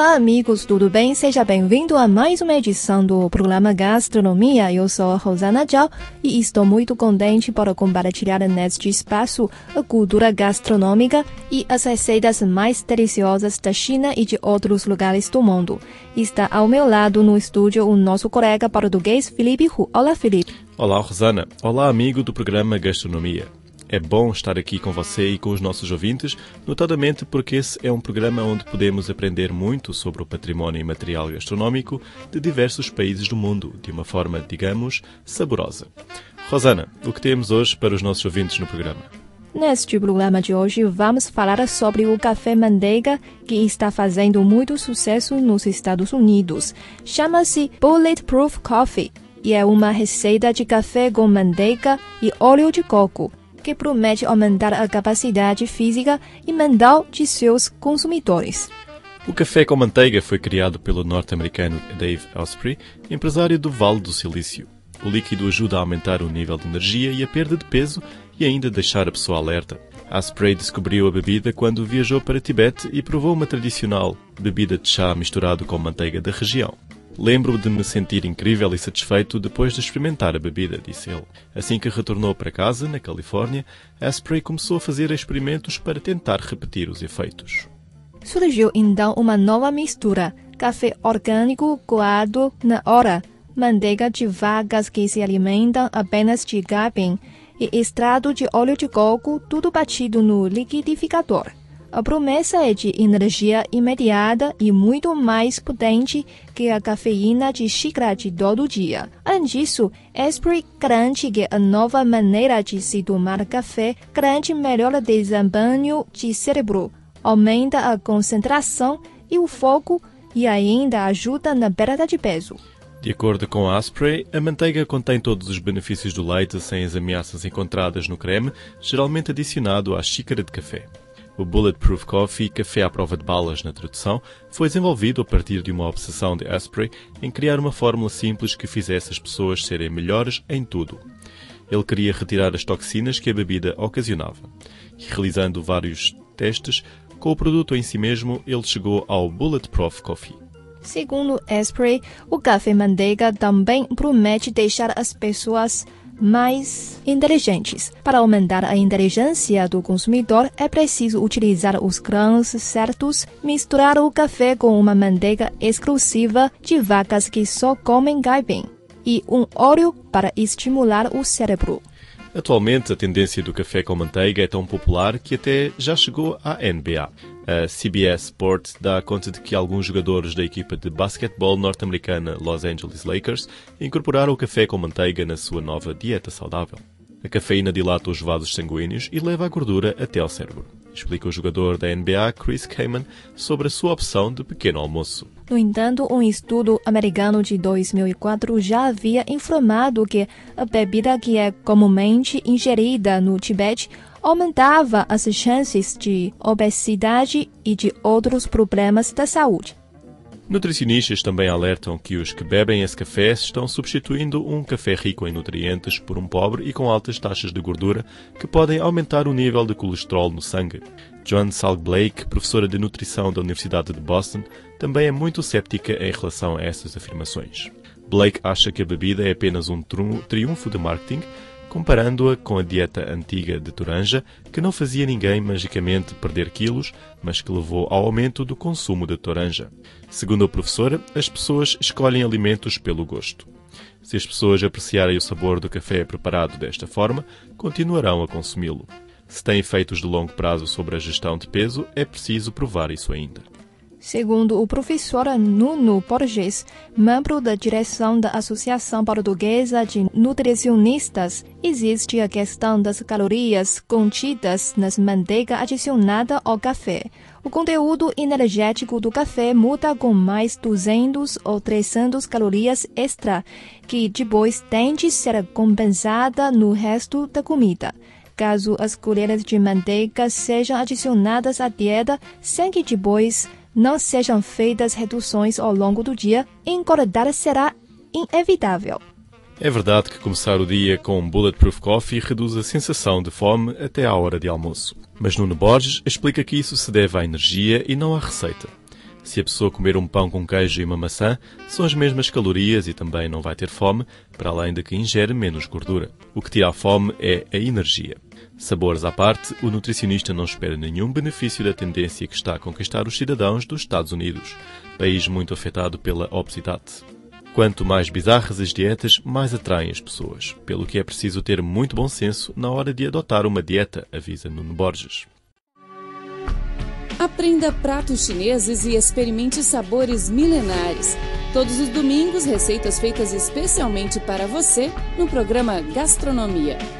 Olá, amigos, tudo bem? Seja bem-vindo a mais uma edição do programa Gastronomia. Eu sou a Rosana Zhao e estou muito contente por compartilhar neste espaço a cultura gastronômica e as receitas mais deliciosas da China e de outros lugares do mundo. Está ao meu lado no estúdio o nosso colega português Felipe Hu. Olá, Felipe. Olá, Rosana. Olá, amigo do programa Gastronomia. É bom estar aqui com você e com os nossos ouvintes, notadamente porque esse é um programa onde podemos aprender muito sobre o património imaterial gastronómico de diversos países do mundo, de uma forma, digamos, saborosa. Rosana, o que temos hoje para os nossos ouvintes no programa? Neste programa de hoje, vamos falar sobre o café manteiga que está fazendo muito sucesso nos Estados Unidos. Chama-se Bulletproof Coffee e é uma receita de café com manteiga e óleo de coco que promete aumentar a capacidade física e mental de seus consumidores. O café com manteiga foi criado pelo norte-americano Dave Asprey, empresário do Vale do Silício. O líquido ajuda a aumentar o nível de energia e a perda de peso e ainda deixar a pessoa alerta. Asprey descobriu a bebida quando viajou para Tibete e provou uma tradicional bebida de chá misturado com manteiga da região. Lembro de me sentir incrível e satisfeito depois de experimentar a bebida, disse ele. Assim que retornou para casa, na Califórnia, Asprey começou a fazer experimentos para tentar repetir os efeitos. Surgiu então uma nova mistura: café orgânico coado na hora, manteiga de vacas que se alimentam apenas de capim e extrato de óleo de coco, tudo batido no liquidificador. A promessa é de energia imediata e muito mais potente que a cafeína de xícara de todo dia. Além disso, Esprit garante que a nova maneira de se tomar café garante melhor desempenho de cérebro, aumenta a concentração e o foco e ainda ajuda na perda de peso. De acordo com a Asprey, a manteiga contém todos os benefícios do leite sem as ameaças encontradas no creme, geralmente adicionado à xícara de café. O Bulletproof Coffee, café à prova de balas na tradução, foi desenvolvido a partir de uma obsessão de Asprey em criar uma fórmula simples que fizesse as pessoas serem melhores em tudo. Ele queria retirar as toxinas que a bebida ocasionava. E realizando vários testes, com o produto em si mesmo, ele chegou ao Bulletproof Coffee. Segundo Asprey, o café manteiga também promete deixar as pessoas mais inteligentes. Para aumentar a inteligência do consumidor, é preciso utilizar os grãos certos, misturar o café com uma manteiga exclusiva de vacas que só comem caipim e um óleo para estimular o cérebro. Atualmente, a tendência do café com manteiga é tão popular que até já chegou à NBA. A CBS Sports dá conta de que alguns jogadores da equipa de basquetebol norte-americana Los Angeles Lakers incorporaram o café com manteiga na sua nova dieta saudável. A cafeína dilata os vasos sanguíneos e leva a gordura até ao cérebro. Explica o jogador da NBA Chris Kaman sobre a sua opção de pequeno almoço. No entanto, um estudo americano de 2004 já havia informado que a bebida que é comumente ingerida no Tibete aumentava as chances de obesidade e de outros problemas da saúde. Nutricionistas também alertam que os que bebem esse café estão substituindo um café rico em nutrientes por um pobre e com altas taxas de gordura que podem aumentar o nível de colesterol no sangue. Joan Salk Blake, professora de nutrição da Universidade de Boston, também é muito céptica em relação a essas afirmações. Blake acha que a bebida é apenas um triunfo de marketing comparando-a com a dieta antiga de Toranja, que não fazia ninguém magicamente perder quilos, mas que levou ao aumento do consumo de Toranja. Segundo a professora, as pessoas escolhem alimentos pelo gosto. Se as pessoas apreciarem o sabor do café preparado desta forma, continuarão a consumi-lo. Se tem efeitos de longo prazo sobre a gestão de peso, é preciso provar isso ainda. Segundo o professor Nuno Borges, membro da direção da Associação Portuguesa de Nutricionistas, existe a questão das calorias contidas nas manteiga adicionada ao café. O conteúdo energético do café muda com mais 200 ou 300 calorias extra, que depois tem de ser compensada no resto da comida. caso as colheres de manteiga sejam adicionadas à dieta sem que depois não sejam feitas reduções ao longo do dia, engordar será inevitável. É verdade que começar o dia com um Bulletproof Coffee reduz a sensação de fome até à hora de almoço. Mas Nuno Borges explica que isso se deve à energia e não à receita. Se a pessoa comer um pão com queijo e uma maçã, são as mesmas calorias e também não vai ter fome, para além de que ingere menos gordura. O que tira a fome é a energia. Sabores à parte, o nutricionista não espera nenhum benefício da tendência que está a conquistar os cidadãos dos Estados Unidos, país muito afetado pela obesidade. Quanto mais bizarras as dietas, mais atraem as pessoas, pelo que é preciso ter muito bom senso na hora de adotar uma dieta, avisa Nuno Borges. Aprenda pratos chineses e experimente sabores milenares. Todos os domingos, receitas feitas especialmente para você no programa Gastronomia.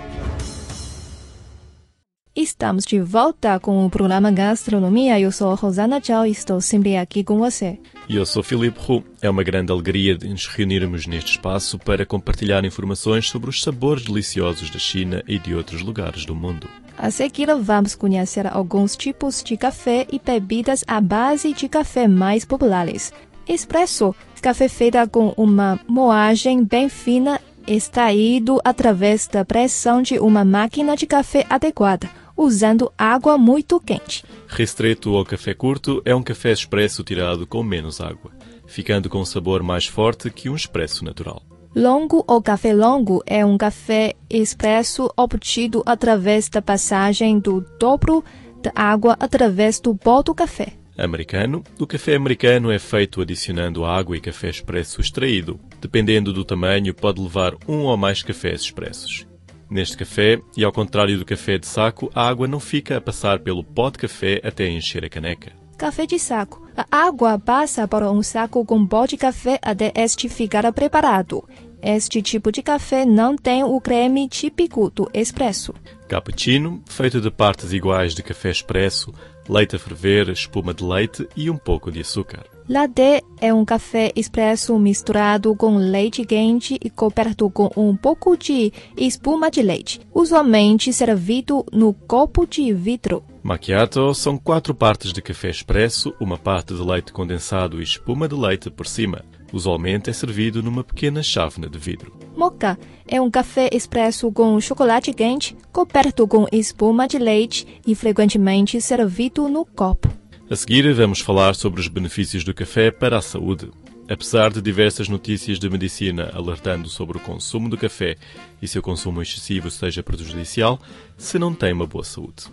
Estamos de volta com o programa Gastronomia. Eu sou Rosana Tchau e estou sempre aqui com você. E eu sou Filipe Roux. É uma grande alegria de nos reunirmos neste espaço para compartilhar informações sobre os sabores deliciosos da China e de outros lugares do mundo. A seguir, vamos conhecer alguns tipos de café e bebidas à base de café mais populares. Espresso, café feito com uma moagem bem fina extraído através da pressão de uma máquina de café adequada usando água muito quente. Restreto ou café curto é um café expresso tirado com menos água, ficando com um sabor mais forte que um expresso natural. Longo ou café longo é um café expresso obtido através da passagem do dobro da água através do pó do café. Americano. O café americano é feito adicionando água e café expresso extraído. Dependendo do tamanho, pode levar um ou mais cafés expressos. Neste café, e ao contrário do café de saco, a água não fica a passar pelo pó de café até encher a caneca. Café de saco. A água passa para um saco com pó de café até este ficar preparado. Este tipo de café não tem o creme típico do expresso. Cappuccino, feito de partes iguais de café expresso, leite a ferver, espuma de leite e um pouco de açúcar. Latte é um café expresso misturado com leite quente e coberto com um pouco de espuma de leite, usualmente servido no copo de vidro. Macchiato são quatro partes de café expresso, uma parte de leite condensado e espuma de leite por cima. Usualmente é servido numa pequena chávena de vidro. Mocha é um café expresso com chocolate quente, coberto com espuma de leite e frequentemente servido no copo. A seguir, vamos falar sobre os benefícios do café para a saúde. Apesar de diversas notícias de medicina alertando sobre o consumo do café e se o consumo excessivo seja prejudicial, se não tem uma boa saúde.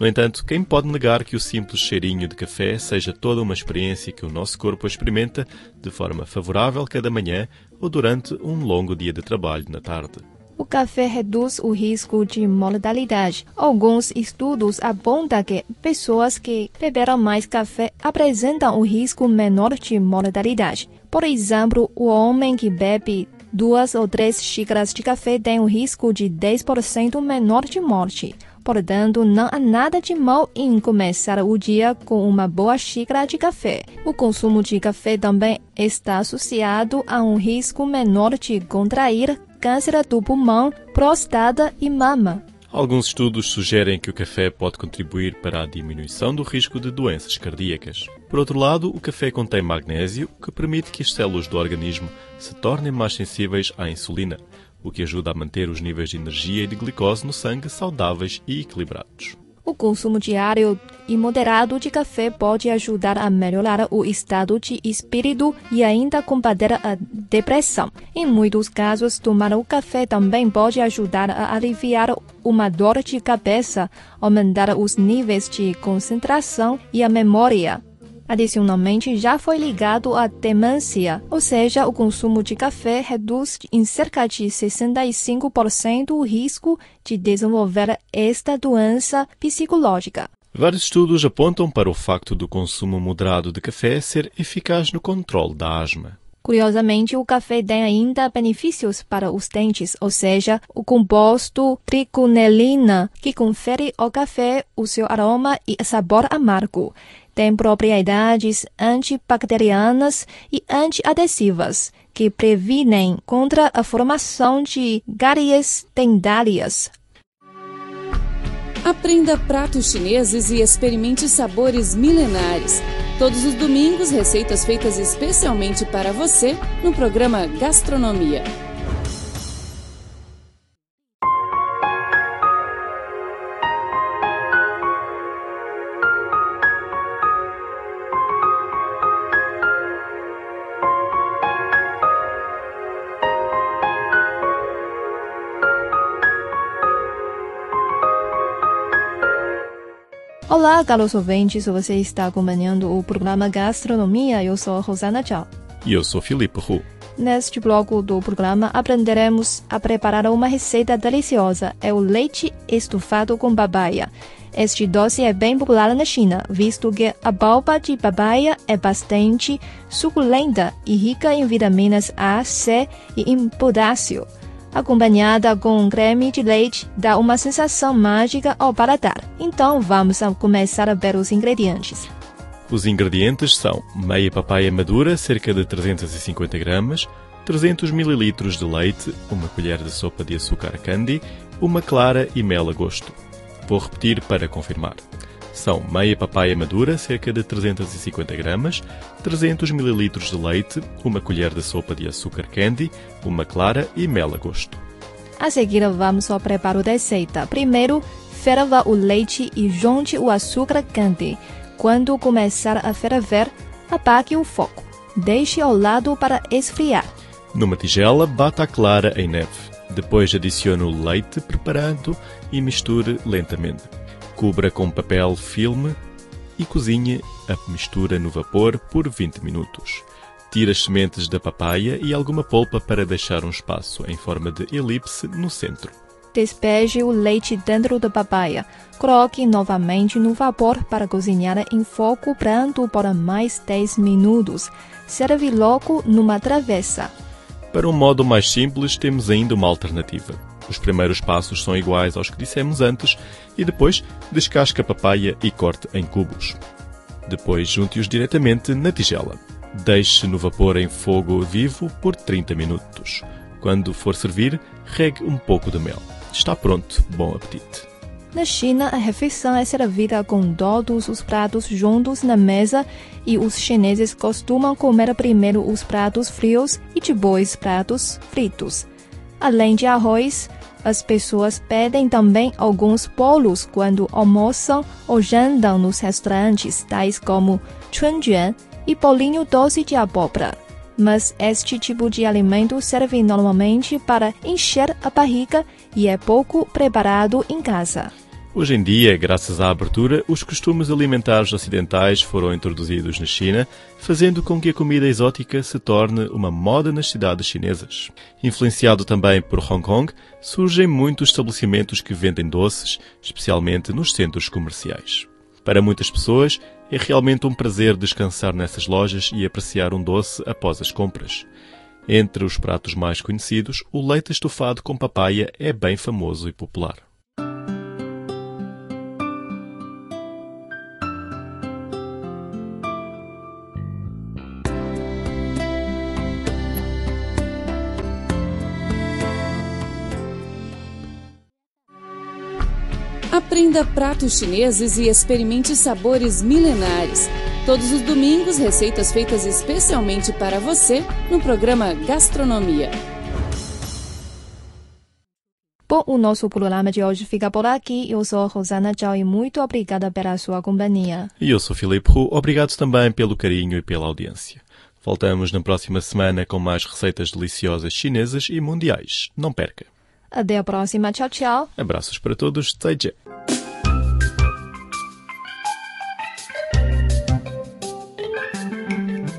No entanto, quem pode negar que o simples cheirinho de café seja toda uma experiência que o nosso corpo experimenta de forma favorável cada manhã ou durante um longo dia de trabalho na tarde? O café reduz o risco de mortalidade. Alguns estudos apontam que pessoas que beberam mais café apresentam um risco menor de mortalidade. Por exemplo, o homem que bebe duas ou três xícaras de café tem um risco de 10% menor de morte. Portanto, não há nada de mal em começar o dia com uma boa xícara de café. O consumo de café também está associado a um risco menor de contrair câncer do pulmão, próstata e mama. Alguns estudos sugerem que o café pode contribuir para a diminuição do risco de doenças cardíacas. Por outro lado, o café contém magnésio, que permite que as células do organismo se tornem mais sensíveis à insulina, o que ajuda a manter os níveis de energia e de glicose no sangue saudáveis e equilibrados. O consumo diário e moderado de café pode ajudar a melhorar o estado de espírito e ainda combater a depressão. Em muitos casos, tomar o café também pode ajudar a aliviar uma dor de cabeça, aumentar os níveis de concentração e a memória. Adicionalmente, já foi ligado à demência, ou seja, o consumo de café reduz em cerca de 65% o risco de desenvolver esta doença psicológica. Vários estudos apontam para o facto do consumo moderado de café ser eficaz no controle da asma. Curiosamente, o café tem ainda benefícios para os dentes, ou seja, o composto triconelina, que confere ao café o seu aroma e sabor amargo tem propriedades antibacterianas e antiadesivas que previnem contra a formação de cáries dentárias. Aprenda pratos chineses e experimente sabores milenares. Todos os domingos, receitas feitas especialmente para você no programa Gastronomia. Olá, caros ouvintes, você está acompanhando o programa Gastronomia. Eu sou Rosana Tchau. E eu sou Filipe Hu. Neste bloco do programa aprenderemos a preparar uma receita deliciosa, é o leite estufado com babaia. Este doce é bem popular na China, visto que a polpa de babaia é bastante suculenta e rica em vitaminas A, C e em potássio acompanhada com um creme de leite, dá uma sensação mágica ao paladar. Então vamos começar a ver os ingredientes. Os ingredientes são meia papaya madura, cerca de 350 gramas, 300 ml de leite, uma colher de sopa de açúcar candy, uma clara e mel a gosto. Vou repetir para confirmar. São meia papaya madura, cerca de 350 gramas, 300 ml de leite, uma colher de sopa de açúcar candy, uma clara e mel a gosto. A seguir, vamos ao preparo da receita. Primeiro, ferva o leite e junte o açúcar candy. Quando começar a ferver, apague o fogo. Deixe ao lado para esfriar. Numa tigela, bata a clara em neve. Depois adicione o leite preparado e misture lentamente. Cubra com papel filme e cozinhe a mistura no vapor por 20 minutos. Tire as sementes da papaya e alguma polpa para deixar um espaço em forma de elipse no centro. Despeje o leite dentro da papaya. Coloque novamente no vapor para cozinhar em fogo brando por mais 10 minutos. Serve logo numa travessa. Para um modo mais simples, temos ainda uma alternativa. Os primeiros passos são iguais aos que dissemos antes e depois descasque a papaya e corte em cubos. Depois junte-os diretamente na tigela. Deixe no vapor em fogo vivo por 30 minutos. Quando for servir, regue um pouco de mel. Está pronto. Bom apetite. Na China, a refeição é servida com todos os pratos juntos na mesa e os chineses costumam comer primeiro os pratos frios e depois pratos fritos. Além de arroz, as pessoas pedem também alguns bolos quando almoçam ou jantam nos restaurantes, tais como chunjuan e bolinho doce de abóbora. Mas este tipo de alimento serve normalmente para encher a barriga e é pouco preparado em casa. Hoje em dia, graças à abertura, os costumes alimentares ocidentais foram introduzidos na China, fazendo com que a comida exótica se torne uma moda nas cidades chinesas. Influenciado também por Hong Kong, surgem muitos estabelecimentos que vendem doces, especialmente nos centros comerciais. Para muitas pessoas, é realmente um prazer descansar nessas lojas e apreciar um doce após as compras. Entre os pratos mais conhecidos, o leite estufado com papaya é bem famoso e popular. Aprenda pratos chineses e experimente sabores milenares. Todos os domingos, receitas feitas especialmente para você no programa Gastronomia. Bom, o nosso programa de hoje fica por aqui. Eu sou Rosana Zhao e muito obrigada pela sua companhia. E eu sou Filipe Hu. Obrigado também pelo carinho e pela audiência. Voltamos na próxima semana com mais receitas deliciosas chinesas e mundiais. Não perca. Até a próxima. Tchau, tchau. Abraços para todos. Zaijian.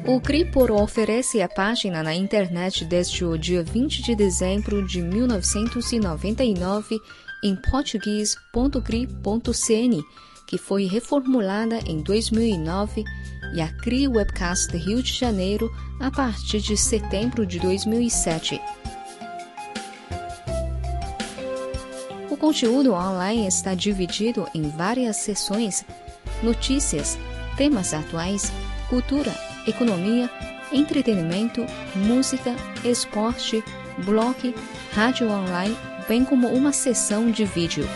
O Cripor oferece a página na internet desde o dia 20 de dezembro de 1999 em português.cri.cn, que foi reformulada em 2009, e a CRI Webcast Rio de Janeiro a partir de setembro de 2007. Conteúdo online está dividido em várias seções: notícias, temas atuais, cultura, economia, entretenimento, música, esporte, blog, rádio online, bem como uma seção de vídeo.